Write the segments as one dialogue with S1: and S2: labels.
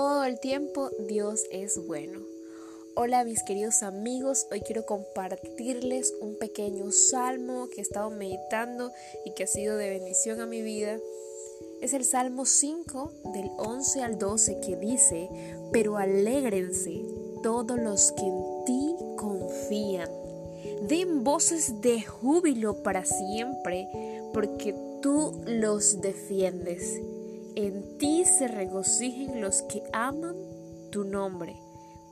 S1: el tiempo Dios es bueno. Hola mis queridos amigos, hoy quiero compartirles un pequeño salmo que he estado meditando y que ha sido de bendición a mi vida. Es el Salmo 5 del 11 al 12 que dice, pero alégrense todos los que en ti confían. Den voces de júbilo para siempre, porque tú los defiendes. En ti se regocijen los que aman tu nombre,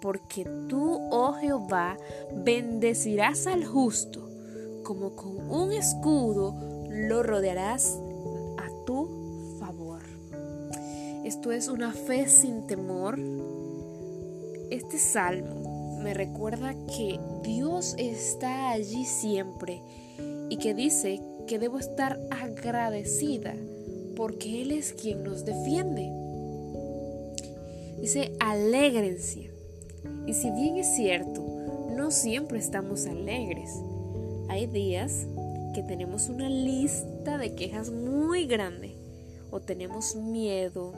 S1: porque tú, oh Jehová, bendecirás al justo, como con un escudo lo rodearás a tu favor. Esto es una fe sin temor. Este salmo me recuerda que Dios está allí siempre y que dice que debo estar agradecida porque Él es quien nos defiende. Dice, alégrense. Y si bien es cierto, no siempre estamos alegres. Hay días que tenemos una lista de quejas muy grande o tenemos miedo,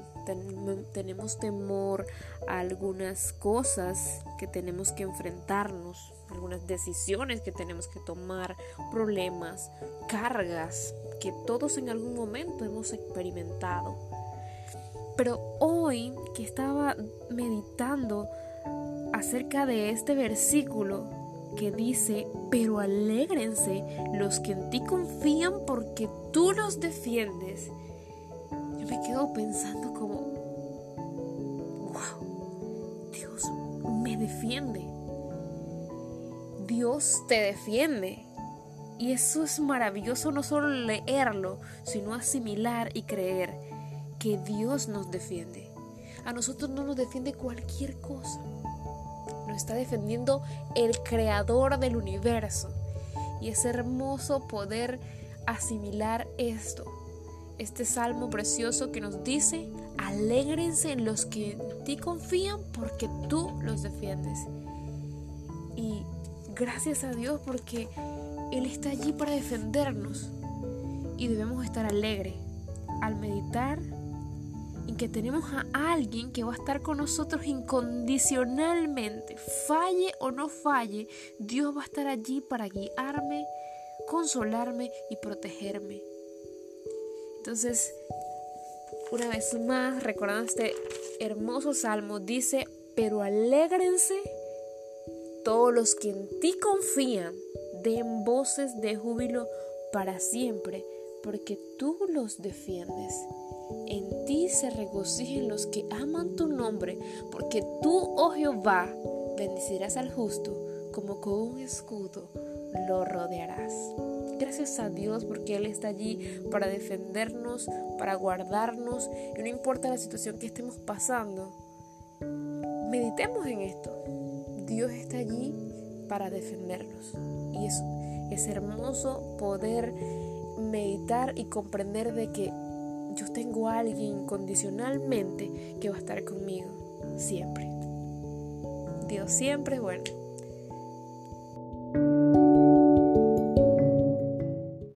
S1: tenemos temor a algunas cosas que tenemos que enfrentarnos, algunas decisiones que tenemos que tomar, problemas, cargas que todos en algún momento hemos experimentado. Pero hoy que estaba meditando acerca de este versículo que dice, pero alégrense los que en ti confían porque tú los defiendes, me quedo pensando como, wow, Dios me defiende. Dios te defiende. Y eso es maravilloso no solo leerlo, sino asimilar y creer que Dios nos defiende. A nosotros no nos defiende cualquier cosa. Nos está defendiendo el creador del universo. Y es hermoso poder asimilar esto. Este salmo precioso que nos dice, alégrense en los que en ti confían porque tú los defiendes. Y gracias a Dios porque él está allí para defendernos y debemos estar alegres al meditar en que tenemos a alguien que va a estar con nosotros incondicionalmente. Falle o no falle, Dios va a estar allí para guiarme, consolarme y protegerme. Entonces, una vez más, recordando este hermoso salmo, dice, pero alégrense todos los que en ti confían den voces de júbilo para siempre, porque tú los defiendes. En ti se regocijen los que aman tu nombre, porque tú, oh Jehová, bendecirás al justo, como con un escudo lo rodearás. Gracias a Dios porque Él está allí para defendernos, para guardarnos, y no importa la situación que estemos pasando, meditemos en esto. Dios está allí para defendernos. Y es, es hermoso poder meditar y comprender de que yo tengo a alguien condicionalmente que va a estar conmigo siempre. Dios siempre es bueno.